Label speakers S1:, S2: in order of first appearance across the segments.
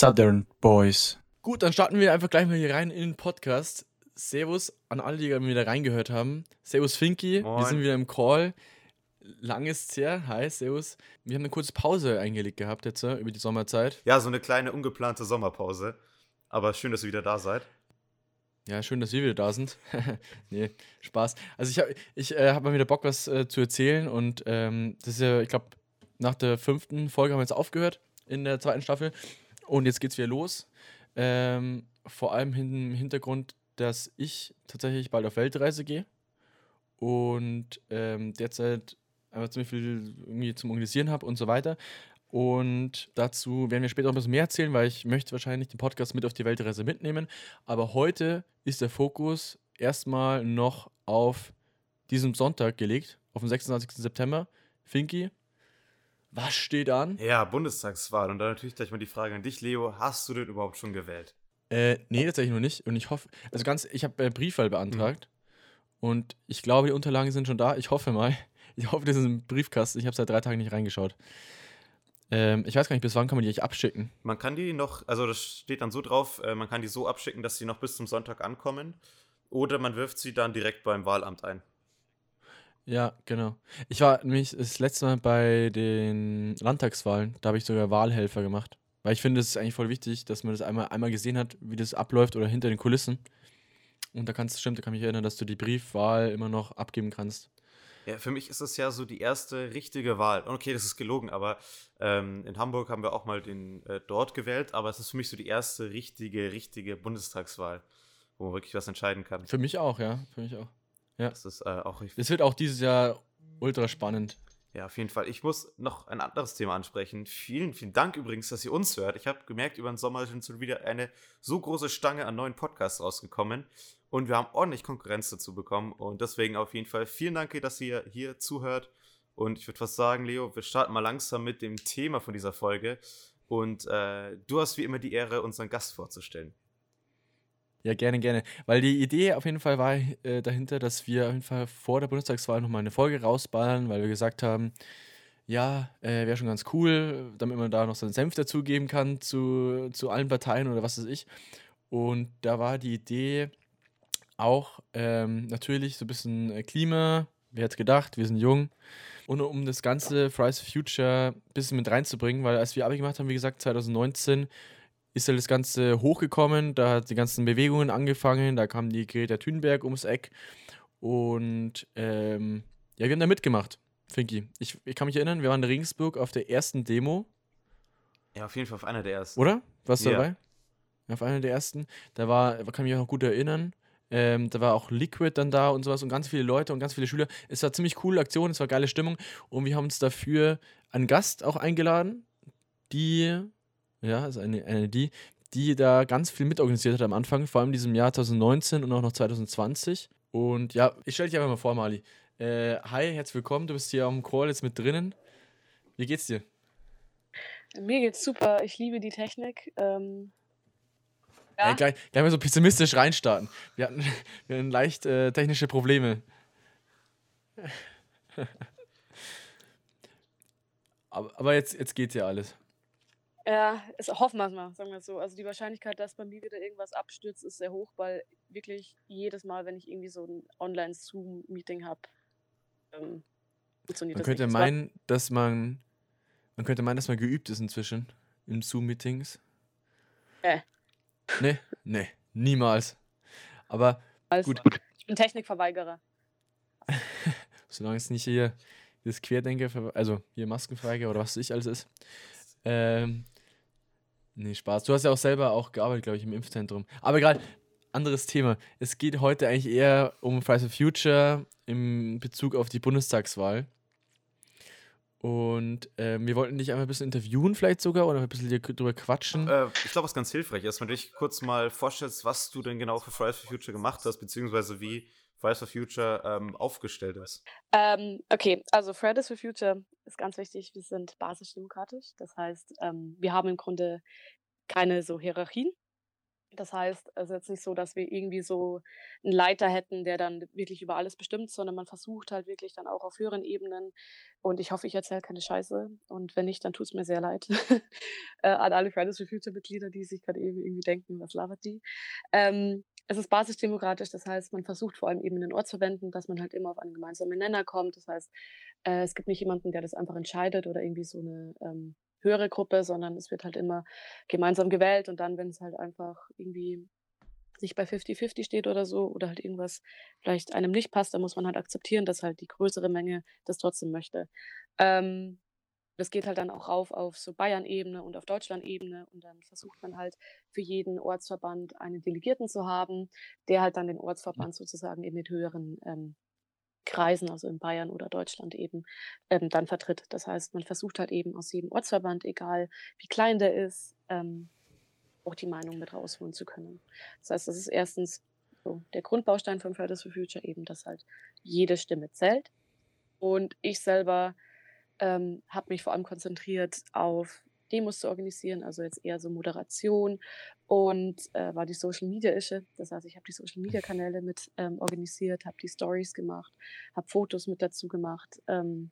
S1: Southern Boys. Gut, dann starten wir einfach gleich mal hier rein in den Podcast. Servus an alle, die gerade wieder reingehört haben. Servus Finky,
S2: Moin.
S1: wir sind wieder im Call. Lang ist's her. Hi, Servus. Wir haben eine kurze Pause eingelegt gehabt jetzt äh, über die Sommerzeit.
S2: Ja, so eine kleine ungeplante Sommerpause. Aber schön, dass ihr wieder da seid.
S1: Ja, schön, dass wir wieder da sind. nee, Spaß. Also ich habe ich, äh, hab mal wieder Bock, was äh, zu erzählen und ähm, das ist ja, ich glaube, nach der fünften Folge haben wir jetzt aufgehört in der zweiten Staffel und jetzt geht's wieder los. Ähm, vor allem im Hintergrund, dass ich tatsächlich bald auf Weltreise gehe und ähm, derzeit einfach ziemlich viel irgendwie zum Organisieren habe und so weiter. Und dazu werden wir später noch ein bisschen mehr erzählen, weil ich möchte wahrscheinlich den Podcast mit auf die Weltreise mitnehmen. Aber heute ist der Fokus erstmal noch auf diesem Sonntag gelegt, auf den 26. September. Finky, was steht an?
S2: Ja, Bundestagswahl. Und dann natürlich gleich mal die Frage an dich, Leo. Hast du denn überhaupt schon gewählt?
S1: Äh, nee, tatsächlich noch nicht. Und ich hoffe, also ganz, ich habe äh, Briefwahl beantragt. Und ich glaube, die Unterlagen sind schon da. Ich hoffe mal. Ich hoffe, das ist im Briefkasten. Ich habe seit drei Tagen nicht reingeschaut. Ähm, ich weiß gar nicht, bis wann kann man die eigentlich abschicken.
S2: Man kann die noch, also das steht dann so drauf, äh, man kann die so abschicken, dass sie noch bis zum Sonntag ankommen. Oder man wirft sie dann direkt beim Wahlamt ein.
S1: Ja, genau. Ich war nämlich das letzte Mal bei den Landtagswahlen. Da habe ich sogar Wahlhelfer gemacht. Weil ich finde, es ist eigentlich voll wichtig, dass man das einmal, einmal gesehen hat, wie das abläuft oder hinter den Kulissen. Und da kannst stimmt, da kann mich erinnern, dass du die Briefwahl immer noch abgeben kannst.
S2: Ja, für mich ist das ja so die erste richtige Wahl. Okay, das ist gelogen, aber ähm, in Hamburg haben wir auch mal den äh, dort gewählt, aber es ist für mich so die erste richtige, richtige Bundestagswahl, wo man wirklich was entscheiden kann.
S1: Für mich auch, ja. Für mich auch. Ja.
S2: Das ist äh, auch richtig.
S1: Es wird auch dieses Jahr ultra spannend.
S2: Ja, auf jeden Fall. Ich muss noch ein anderes Thema ansprechen. Vielen, vielen Dank übrigens, dass ihr uns hört. Ich habe gemerkt, über den Sommer sind schon wieder eine so große Stange an neuen Podcasts rausgekommen. Und wir haben ordentlich Konkurrenz dazu bekommen. Und deswegen auf jeden Fall vielen Dank, dass ihr hier zuhört. Und ich würde fast sagen, Leo, wir starten mal langsam mit dem Thema von dieser Folge. Und äh, du hast wie immer die Ehre, unseren Gast vorzustellen.
S1: Ja, gerne, gerne. Weil die Idee auf jeden Fall war äh, dahinter, dass wir auf jeden Fall vor der Bundestagswahl nochmal eine Folge rausballern, weil wir gesagt haben, ja, äh, wäre schon ganz cool, damit man da noch seinen Senf dazugeben kann zu, zu allen Parteien oder was weiß ich. Und da war die Idee auch ähm, natürlich so ein bisschen äh, Klima, wer hätte gedacht, wir sind jung. Und um das ganze Fridays Future ein bisschen mit reinzubringen, weil als wir Abi gemacht haben, wie gesagt, 2019, ist halt das Ganze hochgekommen, da hat die ganzen Bewegungen angefangen, da kam die Greta Thunberg ums Eck und ähm, ja, wir haben da mitgemacht, Finky. Ich, ich kann mich erinnern, wir waren in Regensburg auf der ersten Demo,
S2: Ja, auf jeden Fall auf einer der ersten.
S1: oder? Warst du
S2: Ja.
S1: dabei? Ja, auf einer der ersten. Da war, kann mich auch noch gut erinnern. Ähm, da war auch Liquid dann da und sowas und ganz viele Leute und ganz viele Schüler. Es war ziemlich coole Aktion, es war geile Stimmung und wir haben uns dafür einen Gast auch eingeladen, die, ja, also eine, eine die, die da ganz viel mitorganisiert hat am Anfang, vor allem in diesem Jahr 2019 und auch noch 2020. Und ja, ich stelle dich einfach mal vor, Mali. Äh, hi, herzlich willkommen, du bist hier am Call jetzt mit drinnen. Wie geht's dir?
S3: Mir geht's super. Ich liebe die Technik. Ähm,
S1: Ja.
S3: ja,
S1: gleich, gleich mal so pessimistisch reinstarten. Wir hatten, wir hatten leicht äh, technische Probleme. aber, aber jetzt, jetzt geht's ja alles.
S3: Ja es, hoffen wir es mal, sagen wir es so. Also die Wahrscheinlichkeit, dass bei mir wieder irgendwas abstürzt, ist sehr hoch, weil wirklich jedes Mal, wenn ich irgendwie so ein Online-Zoom-Meeting habe, ähm, funktioniert
S1: Man
S3: das
S1: könnte
S3: nicht.
S1: Meinen, dass man, man könnte meinen, dass man geübt ist inzwischen in Zoom-Meetings.
S3: Äh.
S1: Nee, nee, niemals. Aber
S3: Also,
S1: gut.
S3: Ich bin Technikverweigerer.
S1: solange es nicht hier das Querdenker, also hier Maskenfrage oder was ich alles ist. Ähm, nee, Spaß. Du hast ja auch selber auch gearbeitet, glaube ich, im Impfzentrum. Aber egal, anderes Thema. Es geht heute eigentlich eher um Fridays for Future im Bezug auf die Bundestagswahl. Und ähm, wir wollten dich einmal ein bisschen interviewen, vielleicht sogar, oder ein bisschen drüber quatschen.
S2: Äh, ich glaube, was ganz hilfreich ist, wenn du dich kurz mal vorstellst, was du denn genau für Fridays for Future gemacht hast, beziehungsweise wie Fridays for Future ähm, aufgestellt ist.
S3: Ähm, okay, also Fridays for Future ist ganz wichtig. Wir sind basisdemokratisch. Das heißt, ähm, wir haben im Grunde keine so Hierarchien. Das heißt, es ist jetzt nicht so, dass wir irgendwie so einen Leiter hätten, der dann wirklich über alles bestimmt, sondern man versucht halt wirklich dann auch auf höheren Ebenen und ich hoffe, ich erzähle keine Scheiße und wenn nicht, dann tut es mir sehr leid äh, an alle Fridays for Future Mitglieder, die sich gerade eben irgendwie denken, was labert die? Ähm, es ist basisdemokratisch, das heißt, man versucht vor allem eben in den Ortsverbänden, dass man halt immer auf einen gemeinsamen Nenner kommt. Das heißt, äh, es gibt nicht jemanden, der das einfach entscheidet oder irgendwie so eine ähm, höhere Gruppe, sondern es wird halt immer gemeinsam gewählt und dann, wenn es halt einfach irgendwie nicht bei 50-50 steht oder so oder halt irgendwas vielleicht einem nicht passt, dann muss man halt akzeptieren, dass halt die größere Menge das trotzdem möchte. Ähm, das geht halt dann auch rauf auf so Bayern-Ebene und auf Deutschland-Ebene und dann versucht man halt für jeden Ortsverband einen Delegierten zu haben, der halt dann den Ortsverband sozusagen in den höheren ähm, Kreisen, also in Bayern oder Deutschland eben, ähm, dann vertritt. Das heißt, man versucht halt eben aus jedem Ortsverband, egal wie klein der ist, ähm, auch die Meinung mit rausholen zu können. Das heißt, das ist erstens so der Grundbaustein von Fridays for Future eben, dass halt jede Stimme zählt. Und ich selber ähm, habe mich vor allem konzentriert auf Demos zu organisieren, also jetzt eher so Moderation und äh, war die Social Media Ische. Das heißt, ich habe die Social Media Kanäle mit ähm, organisiert, habe die Stories gemacht, habe Fotos mit dazu gemacht. Ähm,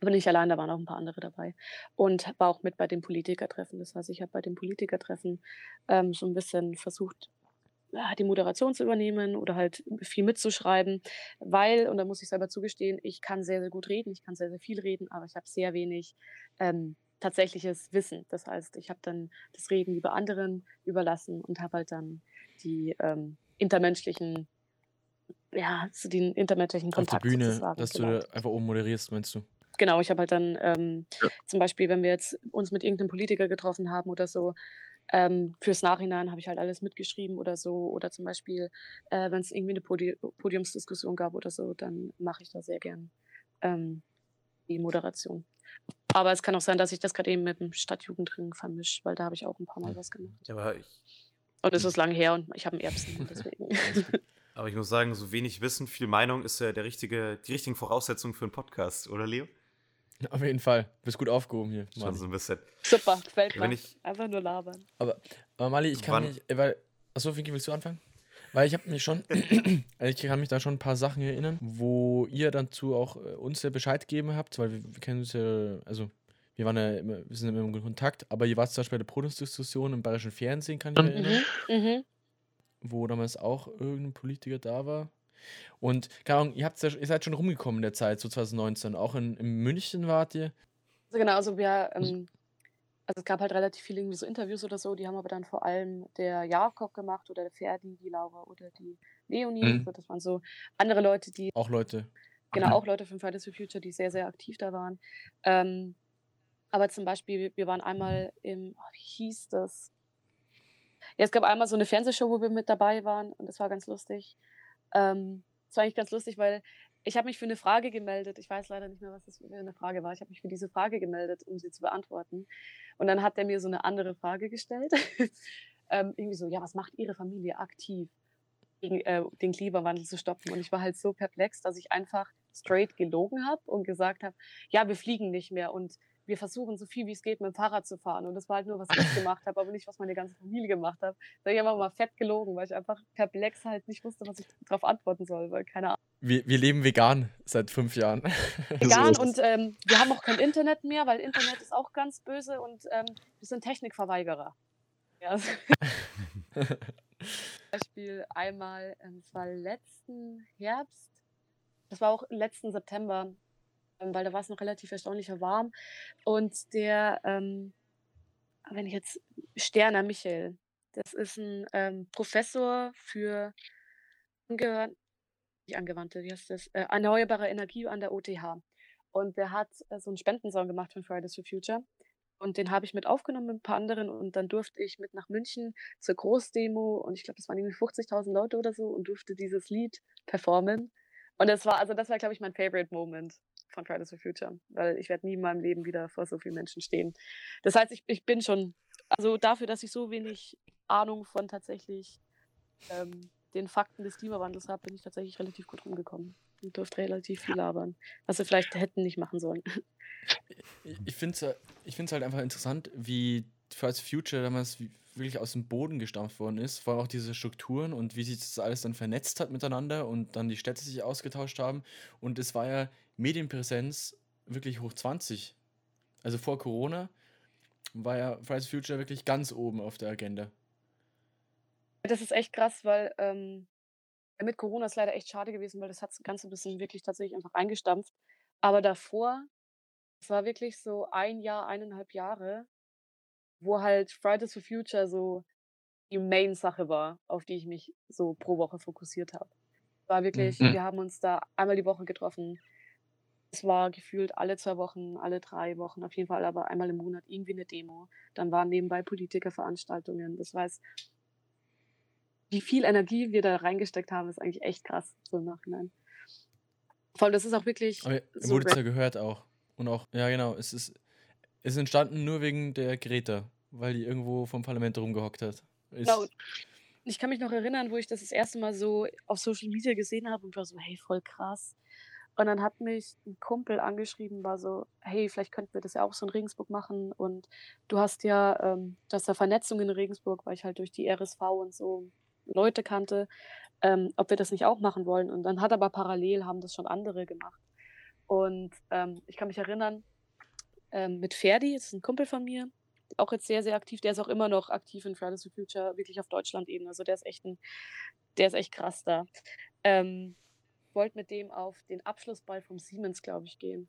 S3: aber nicht allein, da waren auch ein paar andere dabei. Und war auch mit bei den Politikertreffen. Das heißt, ich habe bei den Politikertreffen ähm, so ein bisschen versucht, die Moderation zu übernehmen oder halt viel mitzuschreiben, weil, und da muss ich selber zugestehen, ich kann sehr, sehr gut reden, ich kann sehr, sehr viel reden, aber ich habe sehr wenig ähm, tatsächliches Wissen. Das heißt, ich habe dann das Reden lieber anderen überlassen und habe halt dann die ähm, intermenschlichen, ja, den intermenschlichen Kontakt
S1: Auf der Bühne, dass gelernt. du einfach oben moderierst, meinst du?
S3: Genau, ich habe halt dann ähm, ja. zum Beispiel, wenn wir jetzt uns mit irgendeinem Politiker getroffen haben oder so, ähm, fürs Nachhinein habe ich halt alles mitgeschrieben oder so. Oder zum Beispiel, äh, wenn es irgendwie eine Podi Podiumsdiskussion gab oder so, dann mache ich da sehr gern ähm, die Moderation. Aber es kann auch sein, dass ich das gerade eben mit dem Stadtjugendring vermische, weil da habe ich auch ein paar Mal was gemacht.
S2: Ja, aber ich,
S3: und es ist lange her und ich habe einen Erbsen, deswegen.
S2: aber ich muss sagen, so wenig Wissen, viel Meinung ist ja der richtige, die richtigen Voraussetzungen für einen Podcast, oder Leo?
S1: Auf jeden Fall. Du bist gut aufgehoben hier.
S2: Schon so ein bisschen.
S3: Super, gefällt mir. Einfach nur labern.
S1: Aber, aber Mali, ich kann Wann? mich, weil, achso, Vicky, willst du anfangen? Weil ich habe mich schon, ich kann mich da schon ein paar Sachen erinnern, wo ihr dann zu auch äh, uns ja Bescheid gegeben habt, weil wir, wir kennen uns ja, also wir waren ja immer, wir sind immer in Kontakt, aber ihr wart zum Beispiel bei der Protestdiskussion im bayerischen Fernsehen, kann ich mich mhm. erinnern. Mhm. Wo damals auch irgendein Politiker da war. Und keine Ahnung, ihr, ja, ihr seid schon rumgekommen in der Zeit, so 2019. Auch in, in München wart ihr.
S3: Also genau, also wir, ähm, also es gab halt relativ viele irgendwie so Interviews oder so, die haben aber dann vor allem der Jakob gemacht oder der Ferdi, die Laura oder die Leonie. Mhm. Also das waren so andere Leute, die.
S1: Auch Leute.
S3: Genau, mhm. auch Leute von Fridays for Future, die sehr, sehr aktiv da waren. Ähm, aber zum Beispiel, wir waren einmal im, oh, wie hieß das? Ja, es gab einmal so eine Fernsehshow, wo wir mit dabei waren und das war ganz lustig. Ähm, das war eigentlich ganz lustig, weil ich habe mich für eine Frage gemeldet. Ich weiß leider nicht mehr, was das für eine Frage war. Ich habe mich für diese Frage gemeldet, um sie zu beantworten. Und dann hat er mir so eine andere Frage gestellt. ähm, irgendwie so, ja, was macht Ihre Familie aktiv, gegen äh, den Klimawandel zu stoppen? Und ich war halt so perplex, dass ich einfach straight gelogen habe und gesagt habe, ja, wir fliegen nicht mehr. Und wir versuchen so viel wie es geht mit dem Fahrrad zu fahren. Und das war halt nur, was ich gemacht habe, aber nicht, was meine ganze Familie gemacht hat. Da habe ich einfach mal fett gelogen, weil ich einfach perplex halt nicht wusste, was ich darauf antworten soll, weil keine Ahnung.
S1: Wir, wir leben vegan seit fünf Jahren.
S3: Vegan und ähm, wir haben auch kein Internet mehr, weil Internet ist auch ganz böse und ähm, wir sind Technikverweigerer. Ja. Beispiel einmal, ähm, es war letzten Herbst, das war auch letzten September, weil da war es noch relativ erstaunlicher warm. Und der, ähm, wenn ich jetzt, Sterner Michael, das ist ein ähm, Professor für ange nicht angewandte, wie heißt das, äh, erneuerbare Energie an der OTH. Und der hat äh, so einen Spendensong gemacht von Fridays for Future. Und den habe ich mit aufgenommen mit ein paar anderen und dann durfte ich mit nach München zur Großdemo und ich glaube, das waren irgendwie 50.000 Leute oder so und durfte dieses Lied performen. Und das war, also das war, glaube ich, mein Favorite Moment von Fridays for Future, weil ich werde nie in meinem Leben wieder vor so vielen Menschen stehen. Das heißt, ich, ich bin schon, also dafür, dass ich so wenig Ahnung von tatsächlich ähm, den Fakten des Klimawandels habe, bin ich tatsächlich relativ gut rumgekommen und durfte relativ viel labern, was wir vielleicht hätten nicht machen sollen.
S1: Ich finde es ich halt einfach interessant, wie Fridays for Future damals wirklich aus dem Boden gestampft worden ist, vor allem auch diese Strukturen und wie sich das alles dann vernetzt hat miteinander und dann die Städte sich ausgetauscht haben. Und es war ja Medienpräsenz wirklich hoch 20. Also vor Corona war ja Fridays for Future wirklich ganz oben auf der Agenda.
S3: Das ist echt krass, weil ähm, mit Corona ist leider echt schade gewesen, weil das hat das Ganze ein bisschen wirklich tatsächlich einfach eingestampft. Aber davor, es war wirklich so ein Jahr, eineinhalb Jahre, wo halt Fridays for Future so die Main-Sache war, auf die ich mich so pro Woche fokussiert habe. War wirklich,
S1: Mhm.
S3: wir haben uns da einmal die Woche getroffen. Es war gefühlt alle zwei Wochen, alle drei Wochen, auf jeden Fall aber einmal im Monat irgendwie eine Demo. Dann waren nebenbei Politikerveranstaltungen. Das heißt, wie viel Energie wir da reingesteckt haben, ist eigentlich echt krass, so im Nachhinein. Vor allem, das ist auch wirklich
S1: Aber
S3: so
S1: wurde es ja gehört auch. Und auch, ja genau, es ist, es ist entstanden nur wegen der Greta, weil die irgendwo vom Parlament rumgehockt hat. Ist,
S3: Genau. Ich kann mich noch erinnern, wo ich das das erste Mal so auf Social Media gesehen habe und war so, hey, voll krass. Und dann hat mich ein Kumpel angeschrieben, war so, hey, vielleicht könnten wir das ja auch so in Regensburg machen. Und du hast ja, ähm, du hast ja Vernetzung in Regensburg, weil ich halt durch die RSV und so Leute kannte, ähm, ob wir das nicht auch machen wollen. Und dann hat aber parallel haben das schon andere gemacht. Und ähm, ich kann mich erinnern, ähm, mit Ferdi, das ist ein Kumpel von mir, auch jetzt sehr, sehr aktiv. Der ist auch immer noch aktiv in Fridays for Future, wirklich auf Deutschland-Ebene. Also der ist echt ein, der ist echt krass da. Ähm, wollte mit dem auf den Abschlussball vom Siemens, glaube ich, gehen.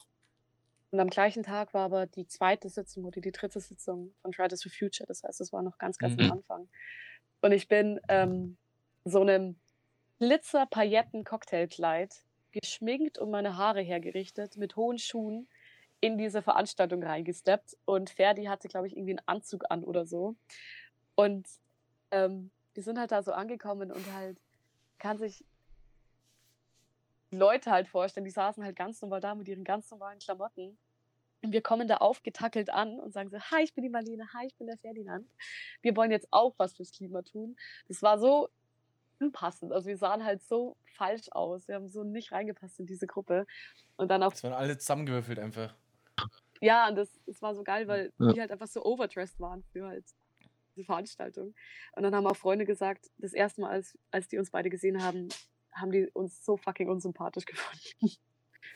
S3: Und am gleichen Tag war aber die zweite Sitzung oder die dritte Sitzung von Fridays for Future. Das heißt, es war noch ganz, ganz
S1: Mhm.
S3: am Anfang. Und ich bin ähm, so einem Glitzer-Pailletten-Cocktailkleid geschminkt und meine Haare hergerichtet mit hohen Schuhen in diese Veranstaltung reingesteppt. Und Ferdi hatte, glaube ich, irgendwie einen Anzug an oder so. Und ähm, wir sind halt da so angekommen und halt kann sich Leute halt vorstellen, die saßen halt ganz normal da mit ihren ganz normalen Klamotten. Und wir kommen da aufgetackelt an und sagen so, hi, ich bin die Marlene, hi, ich bin der Ferdinand. Wir wollen jetzt auch was fürs Klima tun. Das war so unpassend. Also wir sahen halt so falsch aus. Wir haben so nicht reingepasst in diese Gruppe. Und dann auf
S1: Es waren alle zusammengewürfelt einfach.
S3: ja, und das, das war so geil, weil
S4: Ja.
S3: die halt einfach so overdressed waren für halt diese Veranstaltung. Und dann haben auch Freunde gesagt, das erste Mal, als, als die uns beide gesehen haben, haben die uns so fucking unsympathisch gefunden.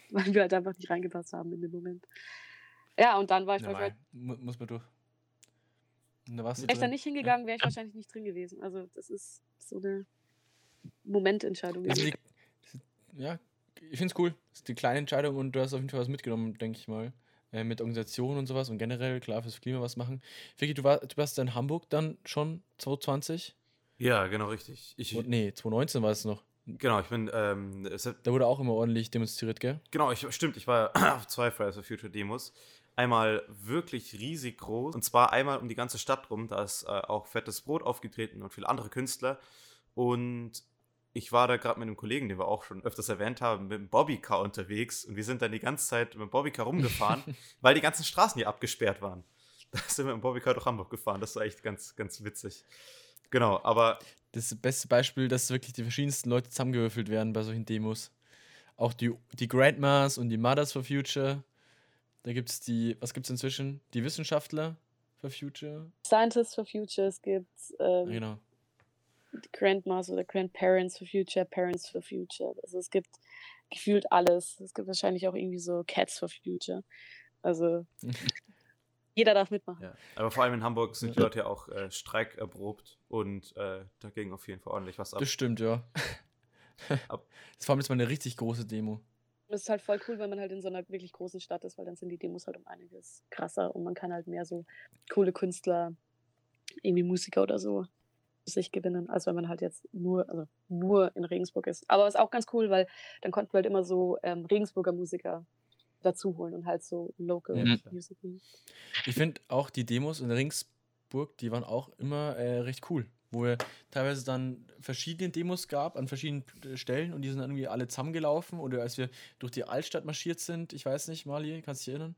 S3: weil wir halt einfach nicht reingepasst haben in dem Moment. Ja, und dann war ich
S1: Ja,
S3: wahrscheinlich,
S1: mu muss man durch. Da warst du
S3: wäre ich da
S1: drin.
S3: nicht hingegangen, wäre ich wahrscheinlich nicht drin gewesen. Also das ist so eine Momententscheidung.
S1: Also
S3: gewesen.
S1: die, ja, ich finde es cool. Das ist die kleine Entscheidung und du hast auf jeden Fall was mitgenommen, denke ich mal. Äh, mit Organisationen und sowas und generell, klar, fürs Klima was machen. Vicky, du, war, du warst in Hamburg dann schon 2020?
S2: Ja, genau richtig. Ich,
S1: Und, nee, 2019 war es noch.
S2: Genau, ich bin, ähm,
S1: Da wurde auch immer ordentlich demonstriert, gell?
S2: genau, ich, stimmt, ich war auf zwei Fridays for Future Demos. Einmal wirklich riesig groß und zwar einmal um die ganze Stadt rum. Da ist äh, auch Fettes Brot aufgetreten und viele andere Künstler. Und ich war da gerade mit einem Kollegen, den wir auch schon öfters erwähnt haben, mit dem Bobbycar unterwegs und wir sind dann die ganze Zeit mit dem Bobbycar rumgefahren, weil die ganzen Straßen hier abgesperrt waren. Da sind wir mit dem Bobbycar durch Hamburg gefahren. Das war echt ganz, ganz witzig. Genau, aber
S1: Das beste Beispiel, dass wirklich die verschiedensten Leute zusammengewürfelt werden bei solchen Demos. Auch die, die Grandmas und die Mothers for Future. Da gibt es die, was gibt es inzwischen? Die Wissenschaftler for Future.
S3: Scientists for Future, es gibt ähm,
S1: genau.
S3: Grandmas oder Grandparents for Future, Parents for Future. Also es gibt gefühlt alles. Es gibt wahrscheinlich auch irgendwie so Cats for Future. Also jeder darf mitmachen.
S2: Ja, aber vor allem in Hamburg sind die. Leute ja auch äh, streikerprobt und äh, da ging auf jeden Fall ordentlich was ab.
S1: Das stimmt, ja.
S2: Ab-
S1: Das war jetzt mal eine richtig große Demo.
S3: Das ist halt voll cool, wenn man halt in so einer wirklich großen Stadt ist, weil dann sind die Demos halt um einiges krasser und man kann halt mehr so coole Künstler, irgendwie Musiker oder so sich gewinnen, als wenn man halt jetzt nur, also nur in Regensburg ist. Aber ist auch ganz cool, weil dann konnten wir halt immer so ähm, Regensburger Musiker dazu holen und halt so Local
S4: Mhm.
S3: Music.
S1: Ich finde auch die Demos in Ringsburg, die waren auch immer äh, recht cool. Wo wir teilweise dann verschiedene Demos gab an verschiedenen äh, Stellen und die sind dann irgendwie alle zusammengelaufen. Oder als wir durch die Altstadt marschiert sind, ich weiß nicht, Mali, kannst du dich erinnern?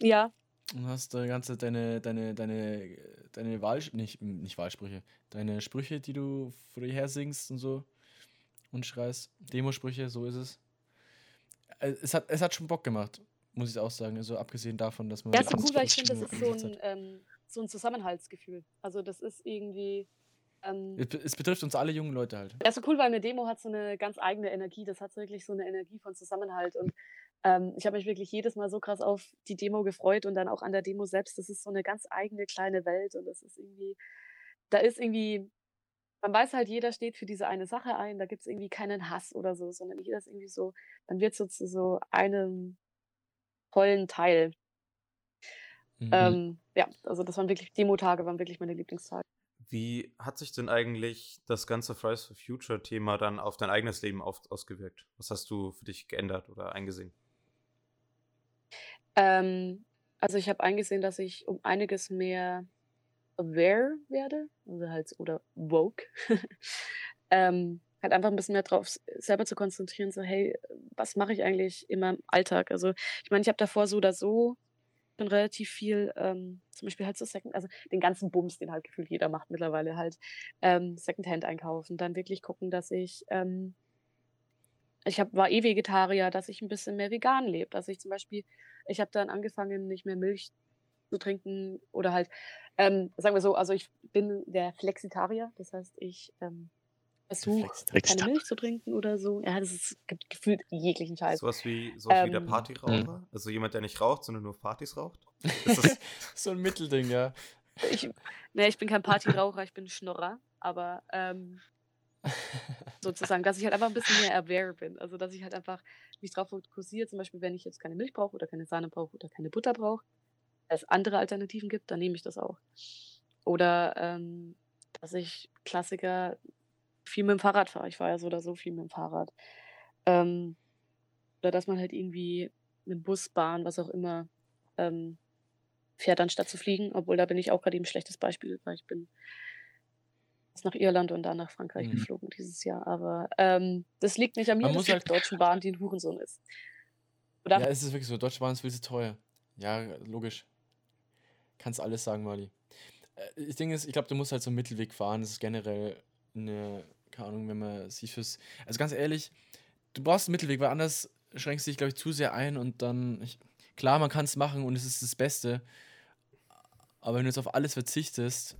S3: Ja,
S1: Und hast da ganze deine, deine, deine, deine Wahl, nicht, nicht Wahlsprüche, deine Sprüche, die du vor dir her singst und so und schreist. Demosprüche, so ist es. Äh, Es hat, es hat schon Bock gemacht, muss ich auch sagen. Also abgesehen davon, dass man.
S3: Ja, so
S1: ganz
S3: cool, weil ich finde, das ist so ein, ähm, so ein Zusammenhaltsgefühl. Also das ist irgendwie. Ähm,
S1: Es betrifft uns alle jungen Leute halt.
S3: ja, ist so cool, weil eine Demo hat so eine ganz eigene Energie. Das hat so wirklich so eine Energie von Zusammenhalt. Und ähm, ich habe mich wirklich jedes Mal so krass auf die Demo gefreut und dann auch an der Demo selbst. Das ist so eine ganz eigene kleine Welt und das ist irgendwie, da ist irgendwie, man weiß halt, jeder steht für diese eine Sache ein. Da gibt es irgendwie keinen Hass oder so, sondern jeder ist irgendwie so, man wird so zu so einem tollen Teil.
S1: Mhm.
S3: Ähm, ja, also das waren wirklich, Demo-Tage waren wirklich meine Lieblingstage.
S2: Wie hat sich denn eigentlich das ganze Fridays for Future Thema dann auf dein eigenes Leben auf, ausgewirkt? Was hast du für dich geändert oder eingesehen?
S3: Ähm, also ich habe eingesehen, dass ich um einiges mehr aware werde, also halt, oder woke. ähm, halt einfach ein bisschen mehr drauf selber zu konzentrieren, so, hey, was mache ich eigentlich in meinem Alltag? Also ich meine, ich habe davor so oder so schon relativ viel, ähm, zum Beispiel halt so Second, also den ganzen Bums, den halt gefühlt jeder macht mittlerweile halt, ähm, Secondhand einkaufen, dann wirklich gucken, dass ich, ähm, ich hab, war eh Vegetarier, dass ich ein bisschen mehr vegan lebe, dass ich zum Beispiel, ich habe dann angefangen, nicht mehr Milch zu trinken oder halt, ähm, sagen wir so, also ich bin der Flexitarier, das heißt, ich ähm, versuche keine Milch zu trinken oder so. Ja, das ist gibt gefühlt jeglichen Scheiß.
S2: Sowas wie, sowas wie der
S3: Ähm,
S2: Partyraucher? Also jemand, der nicht raucht, sondern nur Partys raucht? Ist das,
S1: so ein Mittelding, ja.
S3: Ich, ne, ich bin kein Partyraucher, ich bin Schnorrer, aber ähm, sozusagen, dass ich halt einfach ein bisschen mehr aware bin. Also, dass ich halt einfach mich drauf fokussiere, zum Beispiel, wenn ich jetzt keine Milch brauche oder keine Sahne brauche oder keine Butter brauche, es andere Alternativen gibt, dann nehme ich das auch. Oder ähm, dass ich Klassiker viel mit dem Fahrrad fahre. Ich fahre ja so oder so viel mit dem Fahrrad. Ähm, oder dass man halt irgendwie mit Bus, Bahn, was auch immer, ähm, fährt, anstatt zu fliegen. Obwohl da bin ich auch gerade eben ein schlechtes Beispiel, weil ich bin nach Irland und dann nach Frankreich
S1: Mhm.
S3: geflogen dieses Jahr. Aber ähm, das liegt nicht an mir,
S1: Man
S3: das
S1: muss halt-
S3: Deutschen Bahn, die ein Hurensohn ist. Oder?
S1: Ja, es ist wirklich so. Deutsche Bahn ist viel zu teuer. Ja, logisch. Kannst alles sagen, Mali. Äh, Das Ding ist, ich glaube, du musst halt so einen Mittelweg fahren. Das ist generell eine, keine Ahnung, wenn man sich fürs. Also ganz ehrlich, du brauchst einen Mittelweg, weil anders schränkst du dich, glaube ich, zu sehr ein und dann. Ich, klar, man kann es machen und es ist das Beste. Aber wenn du jetzt auf alles verzichtest,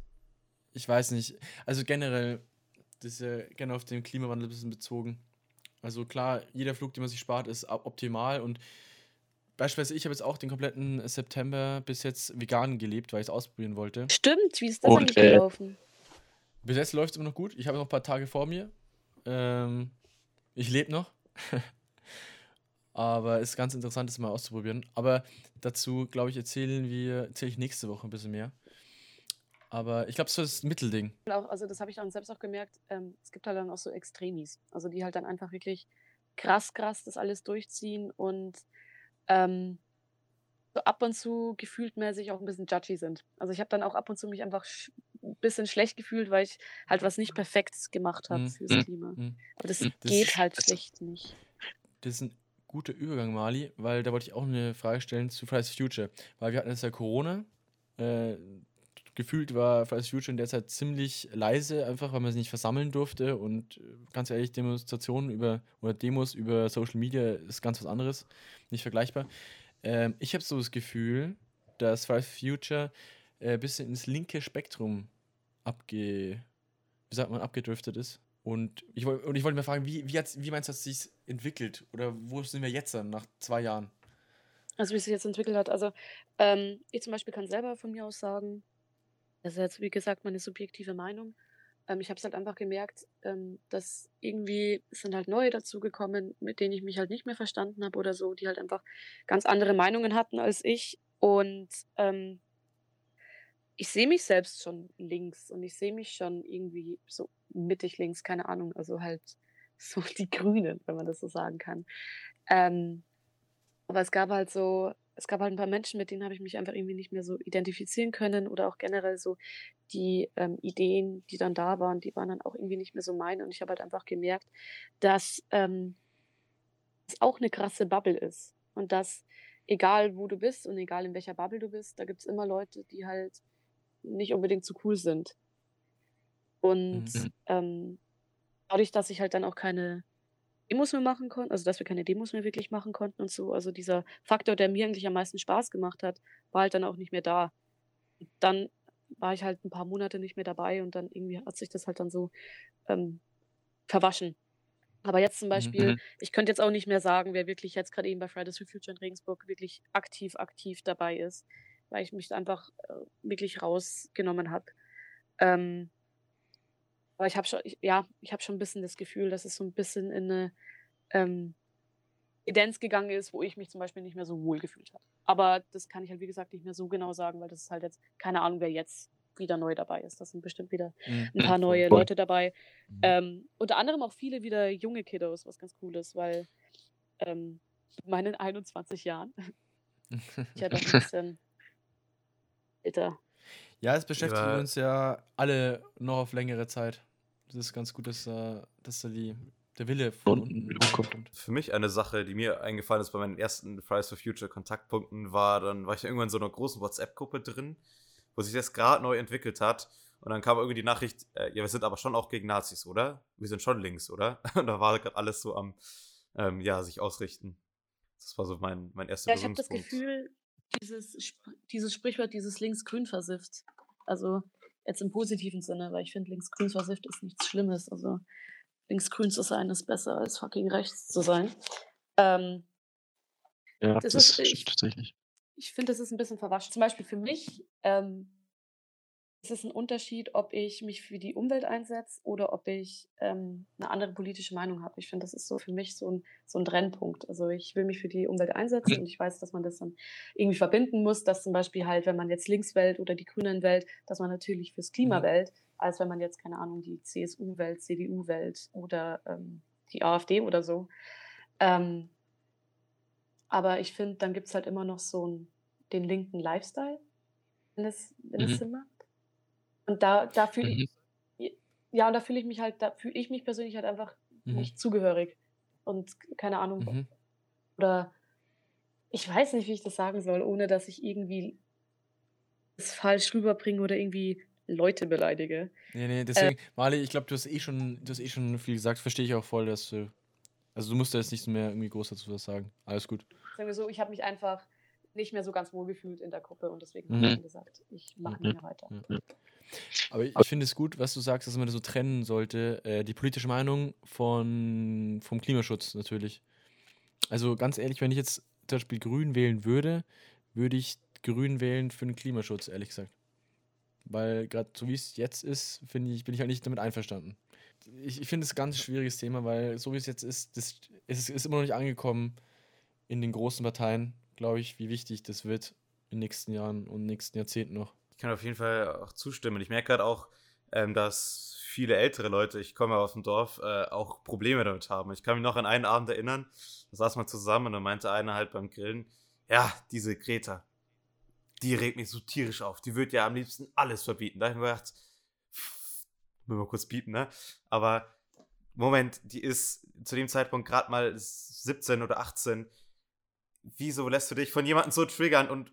S1: ich weiß nicht. Also generell, das ist ja gerne auf den Klimawandel ein bisschen bezogen. Also klar, jeder Flug, den man sich spart, ist op- optimal und beispielsweise ich habe jetzt auch den kompletten September bis jetzt vegan gelebt, weil ich es ausprobieren wollte.
S3: Stimmt, wie ist das eigentlich gelaufen?
S1: Bis jetzt läuft es immer noch gut. Ich habe noch ein paar Tage vor mir. Ähm, ich lebe noch. Aber es ist ganz interessant, das mal auszuprobieren. Aber dazu, glaube ich, erzählen wir, erzähle ich nächste Woche ein bisschen mehr. Aber ich glaube, so ist das Mittelding.
S3: auch, also das habe ich dann selbst auch gemerkt, ähm, es gibt halt dann auch so Extremis, also die halt dann einfach wirklich krass, krass das alles durchziehen und ähm, so ab und zu gefühltmäßig auch ein bisschen judgy sind. Also ich habe dann auch ab und zu mich einfach ein bisschen schlecht gefühlt, weil ich halt was nicht Perfektes gemacht habe
S1: Mhm.
S3: fürs
S4: Mhm.
S3: Klima.
S1: Mhm.
S3: Aber das
S1: Das
S3: geht halt schlecht nicht.
S1: Das ist ein guter Übergang, Mali, weil da wollte ich auch eine Frage stellen zu Fridays Future. Weil wir hatten jetzt ja Corona. Äh, gefühlt war Fridays for Future in der Zeit ziemlich leise, einfach weil man sich nicht versammeln durfte. Und äh, ganz ehrlich, Demonstrationen über oder Demos über Social Media ist ganz was anderes. Nicht vergleichbar. Ähm, ich habe so das Gefühl, dass Fridays for Future äh, ein bisschen ins linke Spektrum abge. Wie sagt man, abgedriftet ist. Und ich, woll- und ich wollte mal fragen, wie, wie, wie meinst du, hat es sich entwickelt? Oder wo sind wir jetzt dann, nach zwei Jahren?
S3: Also wie es sich jetzt entwickelt hat. Also ähm, ich zum Beispiel kann selber von mir aus sagen, das ist jetzt wie gesagt meine subjektive Meinung. Ähm, ich habe es halt einfach gemerkt, ähm, dass irgendwie sind halt neue dazugekommen, mit denen ich mich halt nicht mehr verstanden habe oder so, die halt einfach ganz andere Meinungen hatten als ich. Und ähm, ich sehe mich selbst schon links und ich sehe mich schon irgendwie so mittig links, keine Ahnung, also halt so die Grünen, wenn man das so sagen kann. Ähm, aber es gab halt so, es gab halt ein paar Menschen, mit denen habe ich mich einfach irgendwie nicht mehr so identifizieren können oder auch generell so die ähm, Ideen, die dann da waren, die waren dann auch irgendwie nicht mehr so meine. Und ich habe halt einfach gemerkt, dass ähm, es auch eine krasse Bubble ist. Und dass egal wo du bist und egal in welcher Bubble du bist, da gibt es immer Leute, die halt nicht unbedingt so cool sind. Und
S1: Mhm.
S3: ähm, dadurch, dass ich halt dann auch keine Demos mehr machen konnte, also dass wir keine Demos mehr wirklich machen konnten und so, also dieser Faktor, der mir eigentlich am meisten Spaß gemacht hat, war halt dann auch nicht mehr da. Und dann war ich halt ein paar Monate nicht mehr dabei und dann irgendwie hat sich das halt dann so ähm, verwaschen. Aber jetzt zum
S1: Mhm.
S3: Beispiel,
S4: Mhm.
S3: ich könnte jetzt auch nicht mehr sagen, wer wirklich jetzt gerade eben bei Fridays for Future in Regensburg wirklich aktiv, aktiv dabei ist, weil ich mich einfach äh, wirklich rausgenommen habe. Ähm, aber ich habe schon, ich, ja, ich habe schon ein bisschen das Gefühl, dass es so ein bisschen in eine ähm, Tendenz gegangen ist, wo ich mich zum Beispiel nicht mehr so wohl gefühlt habe. Aber das kann ich halt, wie gesagt, nicht mehr so genau sagen, weil das ist halt jetzt keine Ahnung, wer jetzt wieder neu dabei ist. Das sind bestimmt wieder
S1: Mhm.
S3: ein paar
S4: Mhm,
S3: neue. Leute dabei.
S4: Mhm.
S3: Ähm, unter anderem auch viele wieder junge Kiddos, was ganz cool ist, weil ähm, mit meinen 21 Jahren, ich ja doch ein bisschen älter.
S1: Ja, es beschäftigt
S2: Ja.
S1: uns ja alle noch auf längere Zeit. Das ist ganz gut, dass, da- dass da die, der Wille von
S4: Unten
S1: unten
S4: wieder hochkommt.
S1: kommt.
S2: Für mich eine Sache, die mir eingefallen ist bei meinen ersten Fridays for Future Kontaktpunkten, war, dann war ich irgendwann in so einer großen WhatsApp-Gruppe drin, wo sich das gerade neu entwickelt hat. Und dann kam irgendwie die Nachricht, äh, ja, wir sind aber schon auch gegen Nazis, oder? Wir sind schon links, oder? Und da war gerade alles so am, ähm, ja, sich ausrichten. Das war so mein, mein erster
S3: Ja, ich habe das. Gefühl, dieses, dieses Sprichwort, dieses links-grün versifft. Also jetzt im positiven Sinne, weil ich finde, links-grün versifft ist nichts Schlimmes. Also links-grün zu sein ist besser als fucking rechts zu sein. Ähm,
S4: Ja,
S3: das
S4: das,
S3: ist-
S4: stimmt
S3: ich-
S4: tatsächlich.
S3: ich finde, das ist ein bisschen verwaschen. Zum Beispiel für mich ähm, ist es ein Unterschied, ob ich mich für die Umwelt einsetze oder ob ich ähm, eine andere politische Meinung habe. Ich finde, das ist so für mich so ein, so ein Trennpunkt. Also ich will mich für die Umwelt einsetzen und ich weiß, dass man das dann irgendwie verbinden muss, dass zum Beispiel halt, wenn man jetzt links wählt oder die Grünen wählt, dass man natürlich fürs Klima
S1: Mhm.
S3: wählt, als wenn man jetzt, keine Ahnung, die CSU wählt, CDU wählt oder ähm, die AfD oder so. Ähm, aber ich finde, dann gibt es halt immer noch so einen, den linken Lifestyle, wenn es, wenn es
S4: Mhm.
S3: Sinn macht. Und da, da fühle
S4: Mhm.
S3: ich, ja, und da fühle ich mich halt, da fühle ich mich persönlich halt einfach
S1: Mhm.
S3: nicht zugehörig. Und keine Ahnung,
S1: Mhm.
S3: oder ich weiß nicht, wie ich das sagen soll, ohne dass ich irgendwie es falsch rüberbringe oder irgendwie Leute beleidige.
S1: Nee, nee, deswegen, Mali, ich glaube, du hast eh schon, du hast eh schon viel gesagt, verstehe ich auch voll, dass du. Also du musst da jetzt nicht mehr irgendwie groß dazu was sagen. Alles gut.
S3: Sagen wir so, ich habe mich einfach nicht mehr so ganz wohl gefühlt in der Gruppe und deswegen
S1: Mhm.
S3: habe ich gesagt, ich mache
S1: Mhm.
S3: nicht mehr weiter.
S1: Ja. Aber ich, ich finde es gut, was du sagst, dass man das so trennen sollte. Äh, die politische Meinung von, vom Klimaschutz natürlich. Also ganz ehrlich, wenn ich jetzt zum Beispiel Grün wählen würde, würde ich Grün wählen für den Klimaschutz, ehrlich gesagt. Weil gerade so wie es jetzt ist, finde ich, bin ich halt nicht damit einverstanden. Ich, ich finde es ein ganz schwieriges Thema, weil so wie es jetzt ist, das, es ist, immer noch nicht angekommen in den großen Parteien, glaube ich, wie wichtig das wird in den nächsten Jahren und nächsten Jahrzehnten noch.
S2: Ich kann auf jeden Fall auch zustimmen. Ich merke gerade auch, ähm, dass viele ältere Leute, ich komme aus dem Dorf, äh, auch Probleme damit haben. Ich kann mich noch an einen Abend erinnern, da saß man zusammen und dann meinte einer halt beim Grillen, ja, diese Greta, die regt mich so tierisch auf. Die wird ja am liebsten alles verbieten. Da habe ich mir gedacht, will mal kurz bieten, ne? Aber Moment, die ist zu dem Zeitpunkt gerade mal 17 oder 18 wieso lässt du dich von jemandem so triggern? Und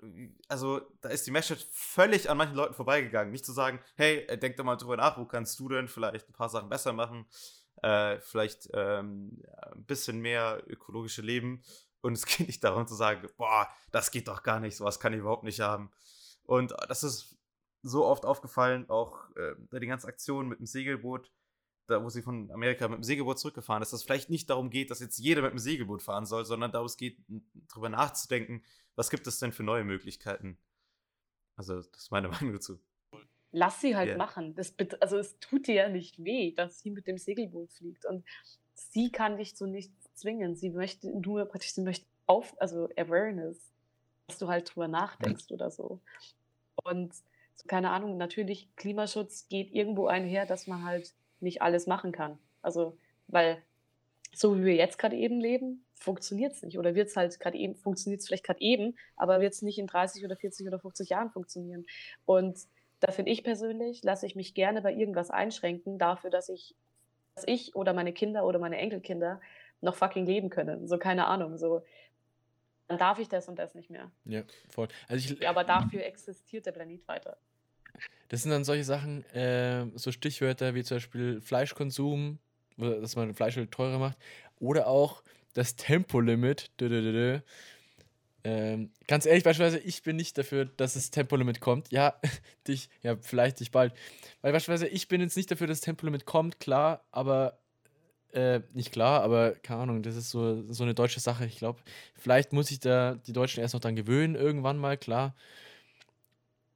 S2: also, da ist die Message völlig an manchen Leuten vorbeigegangen. Nicht zu sagen, hey, äh, denk doch mal drüber nach, wo kannst du denn vielleicht ein paar Sachen besser machen? Äh, vielleicht ähm, ein bisschen mehr ökologische Leben. Und es geht nicht darum zu sagen, boah, das geht doch gar nicht, sowas kann ich überhaupt nicht haben. Und das ist so oft aufgefallen, auch äh, bei den ganzen Aktionen mit dem Segelboot, da wo sie von Amerika mit dem Segelboot zurückgefahren ist, dass es vielleicht nicht darum geht, dass jetzt jeder mit dem Segelboot fahren soll, sondern darum es geht, darüber nachzudenken, was gibt es denn für neue Möglichkeiten. Also, das ist meine Meinung dazu.
S3: Lass sie halt
S2: Ja.
S3: machen. Das, also es tut dir ja nicht weh, dass sie mit dem Segelboot fliegt. Und sie kann dich zu nichts zwingen. Sie möchte nur praktisch, sie möchte auf, also Awareness, dass du halt drüber nachdenkst oder so. Und so, keine Ahnung, natürlich, Klimaschutz geht irgendwo einher, dass man halt nicht alles machen kann. Also, weil so wie wir jetzt gerade eben leben, funktioniert es nicht. Oder wird es halt gerade eben, funktioniert es vielleicht gerade eben, aber wird es nicht in 30 oder 40 oder 50 Jahren funktionieren. Und da finde ich persönlich, lasse ich mich gerne bei irgendwas einschränken, dafür, dass ich, dass ich oder meine Kinder oder meine Enkelkinder noch fucking leben können. So, keine Ahnung, so. Dann darf ich das und das nicht mehr.
S1: Ja, voll. Also ich,
S3: aber dafür existiert der Planet weiter.
S1: Das sind dann solche Sachen, äh, so Stichwörter wie zum Beispiel Fleischkonsum, dass man Fleisch halt teurer macht, oder auch das Tempolimit. dö, dö, dö. Ähm, ganz ehrlich, beispielsweise, ich bin nicht dafür, dass das Tempolimit kommt. Ja, dich, ja, vielleicht dich bald. Weil beispielsweise, ich bin jetzt nicht dafür, dass das Tempolimit kommt, klar, aber äh, nicht klar, aber keine Ahnung, das ist so, so eine deutsche Sache. Ich glaube, vielleicht muss sich da die Deutschen erst noch dran gewöhnen, irgendwann mal, klar.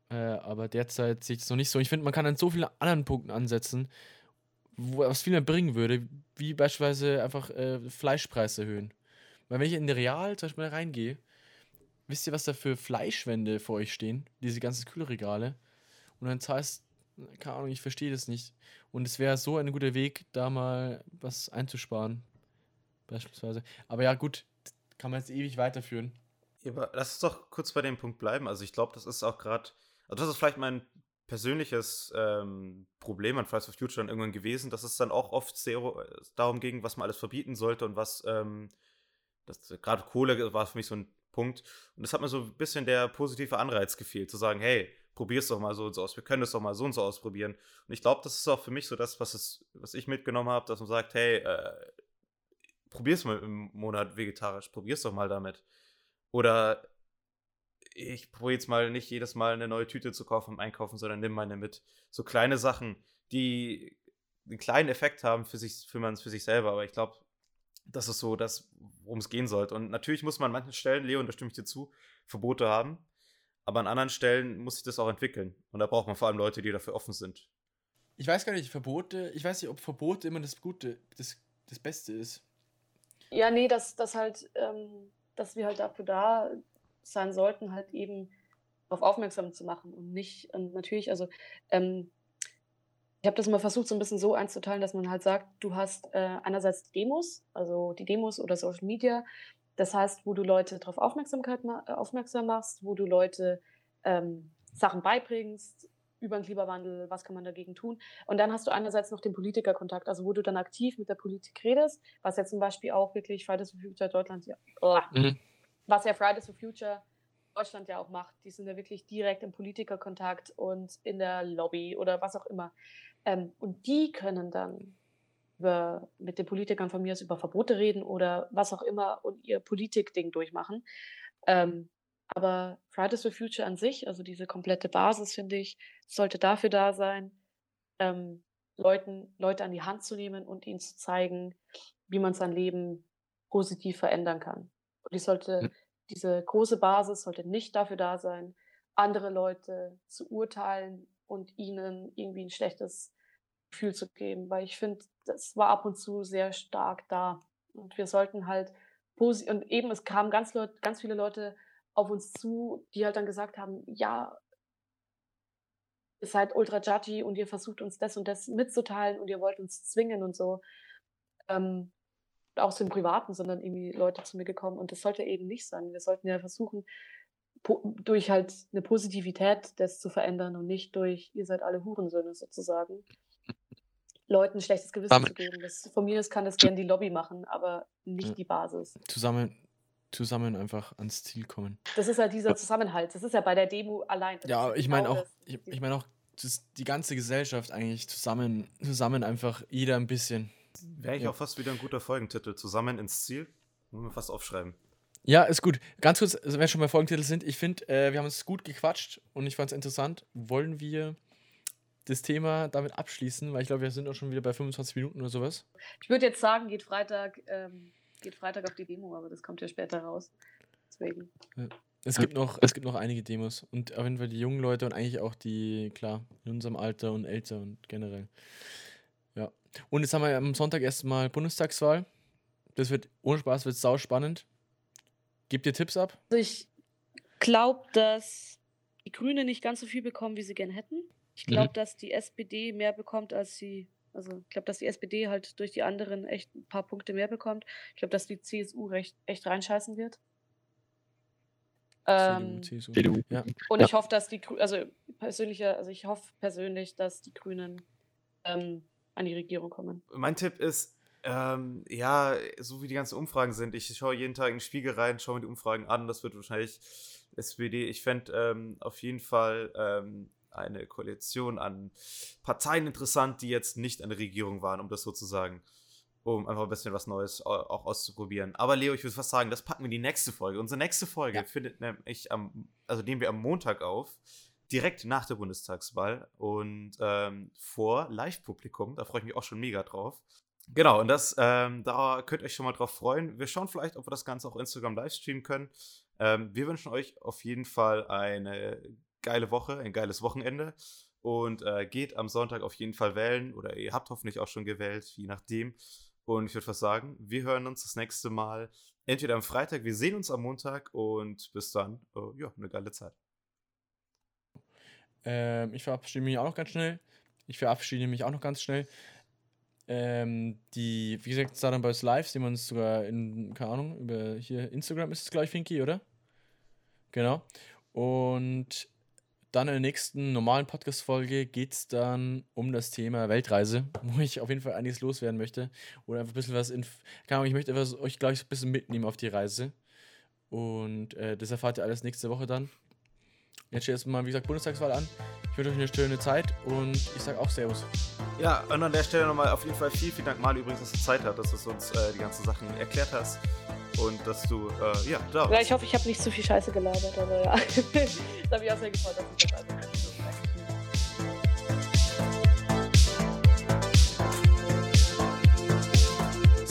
S1: Äh, aber derzeit sehe ich es noch nicht so. Ich finde, man kann an so vielen anderen Punkten ansetzen, was viel mehr bringen würde, wie beispielsweise einfach äh, Fleischpreis erhöhen. Weil wenn ich in der Real zum Beispiel reingehe, wisst ihr, was da für Fleischwände vor euch stehen? Diese ganzen Kühlregale. Und dann zahlst, keine Ahnung, ich verstehe das nicht. Und es wäre so ein guter Weg, da mal was einzusparen. Beispielsweise. Aber ja, gut, kann man jetzt ewig weiterführen.
S2: Aber lass uns doch kurz bei dem Punkt bleiben. Also ich glaube, das ist auch gerade, also das ist vielleicht mein persönliches ähm, Problem an Fridays for Future dann irgendwann gewesen, dass es dann auch oft sehr äh, darum ging, was man alles verbieten sollte und was, ähm, gerade Kohle war für mich so ein Punkt. Und das hat mir so ein bisschen der positive Anreiz gefehlt, zu sagen, hey, probier's doch mal so und so aus, wir können das doch mal so und so ausprobieren. Und ich glaube, das ist auch für mich so das, was, es, was ich mitgenommen habe, dass man sagt, hey, äh, probier's mal im Monat vegetarisch, probier's doch mal damit. Oder ich probiere jetzt mal nicht jedes Mal eine neue Tüte zu kaufen beim Einkaufen, sondern nimm meine mit. So kleine Sachen, die einen kleinen Effekt haben für sich, für man für sich selber. Aber ich glaube, das ist so das, worum es gehen sollte. Und natürlich muss man an manchen Stellen, Leo, und da stimme ich dir zu, Verbote haben. Aber an anderen Stellen muss sich das auch entwickeln. Und da braucht man vor allem Leute, die dafür offen sind.
S1: Ich weiß gar nicht, Verbote, ich weiß nicht, ob Verbote immer das Gute, das, das Beste ist.
S3: Ja, nee, dass, dass halt, ähm, dass wir halt dafür da sein sollten, halt eben darauf aufmerksam zu machen und nicht, und natürlich, also ähm, ich habe das mal versucht, so ein bisschen so einzuteilen, dass man halt sagt, du hast äh, einerseits Demos, also die Demos oder Social Media, das heißt, wo du Leute darauf Aufmerksamkeit ma äh, aufmerksam machst, wo du Leute ähm, Sachen beibringst über den Klimawandel, was kann man dagegen tun. Und dann hast du einerseits noch den Politikerkontakt, also wo du dann aktiv mit der Politik redest, was ja zum Beispiel auch wirklich Fridays for Future Deutschland, ja, mhm. Was ja Fridays for Future Deutschland ja auch macht. Die sind ja wirklich direkt im Politikerkontakt und in der Lobby oder was auch immer. Ähm, und die können dann über, mit den Politikern von mir aus über Verbote reden oder was auch immer und ihr Politikding durchmachen. Ähm, aber Fridays for Future an sich, also diese komplette Basis, finde ich, sollte dafür da sein, ähm, Leuten, Leute an die Hand zu nehmen und ihnen zu zeigen, wie man sein Leben positiv verändern kann. Und die sollte, hm. diese große Basis sollte nicht dafür da sein, andere Leute zu urteilen und ihnen irgendwie ein schlechtes Gefühl zu geben, weil ich finde, das war ab und zu sehr stark da. Und wir sollten halt positiv, und eben es kamen ganz, Leute, ganz viele Leute auf uns zu, die halt dann gesagt haben, ja, ihr seid ultra judgy und ihr versucht uns das und das mitzuteilen und ihr wollt uns zwingen und so. Ähm, auch so im Privaten sind dann irgendwie Leute zu mir gekommen und das sollte eben nicht sein. Wir sollten ja versuchen, durch halt eine Positivität das zu verändern und nicht durch, ihr seid alle Hurensöhne sozusagen. Leuten ein schlechtes Gewissen zusammen. zu geben. Das, von mir aus kann das gerne die Lobby machen, aber nicht ja. die Basis.
S1: Zusammen, zusammen einfach ans Ziel kommen.
S3: Das ist halt dieser Zusammenhalt. Das ist ja bei der Demo allein. Das
S1: ja, ich meine genau auch, ich, ich meine auch, die ganze Gesellschaft eigentlich zusammen, zusammen einfach jeder ein bisschen.
S2: Wäre ich ja. auch fast wieder ein guter Folgentitel. Zusammen ins Ziel. Muss man fast aufschreiben.
S1: Ja, ist gut. Ganz kurz, also wenn wir schon bei Folgentitel sind, ich finde, äh, wir haben uns gut gequatscht und ich fand es interessant. Wollen wir das Thema damit abschließen, weil ich glaube, wir sind auch schon wieder bei 25 Minuten oder sowas.
S3: Ich würde jetzt sagen, geht Freitag, ähm, geht Freitag auf die Demo, aber das kommt ja später raus. Deswegen.
S1: Ja. Es gibt, noch, es gibt noch einige Demos und auf jeden Fall die jungen Leute und eigentlich auch die, klar, in unserem Alter und älter und generell. Ja. Und jetzt haben wir am Sonntag erstmal Bundestagswahl. Das wird, ohne Spaß, wird sau spannend. Gebt ihr Tipps ab?
S3: Also ich glaube, dass die Grünen nicht ganz so viel bekommen, wie sie gern hätten. Ich glaube, mhm. dass die SPD mehr bekommt, als sie. Also ich glaube, dass die SPD halt durch die anderen echt ein paar Punkte mehr bekommt. Ich glaube, dass die CSU recht, echt reinscheißen wird. Ähm, CDU, CSU. Ja. Und ich hoffe, dass die also persönliche, also ich hoffe persönlich, dass die Grünen ähm, an die Regierung kommen.
S2: Mein Tipp ist, ähm, ja, so wie die ganzen Umfragen sind, ich schaue jeden Tag in den Spiegel rein, schaue mir die Umfragen an, das wird wahrscheinlich SPD. Ich fände ähm, auf jeden Fall ähm, eine Koalition an Parteien interessant, die jetzt nicht an der Regierung waren, um das so zu sagen. um einfach ein bisschen was Neues auch auszuprobieren. Aber Leo, ich würde fast sagen, das packen wir in die nächste Folge. Unsere nächste Folge ja. findet nämlich am, also nehmen wir am Montag auf, direkt nach der Bundestagswahl und ähm, vor Live-Publikum. Da freue ich mich auch schon mega drauf. Genau, und das, ähm, da könnt ihr euch schon mal drauf freuen. Wir schauen vielleicht, ob wir das Ganze auch Instagram livestreamen können. Ähm, wir wünschen euch auf jeden Fall eine geile Woche, ein geiles Wochenende und äh, geht am Sonntag auf jeden Fall wählen oder ihr habt hoffentlich auch schon gewählt, je nachdem. Und ich würde was sagen, wir hören uns das nächste Mal entweder am Freitag, wir sehen uns am Montag und bis dann, uh, ja, eine geile Zeit.
S1: Ähm, ich verabschiede mich auch noch ganz schnell. Ich verabschiede mich auch noch ganz schnell. Ähm, die, wie gesagt, Southern Boys Live sehen wir uns sogar in, keine Ahnung, über hier Instagram ist es, glaube ich, Finky, oder? Genau. Und dann in der nächsten normalen Podcast-Folge geht es dann um das Thema Weltreise, wo ich auf jeden Fall einiges loswerden möchte. Oder einfach ein bisschen was in. Keine Ahnung, ich möchte euch gleich ein bisschen mitnehmen auf die Reise. Und äh, das erfahrt ihr alles nächste Woche dann. Jetzt steht erstmal, wie gesagt, Bundestagswahl an. Ich wünsche euch eine schöne Zeit und ich sage auch Servus.
S2: Ja, und an der Stelle nochmal auf jeden Fall vielen, vielen Dank, Mali, übrigens, dass du Zeit hattest, dass du uns äh, die ganzen Sachen erklärt hast und dass du, äh, ja, da
S3: Ja, ich hoffe, ich habe nicht zu viel Scheiße gelabert, aber ja. da habe ich auch sehr gefreut, dass ich dabei bin.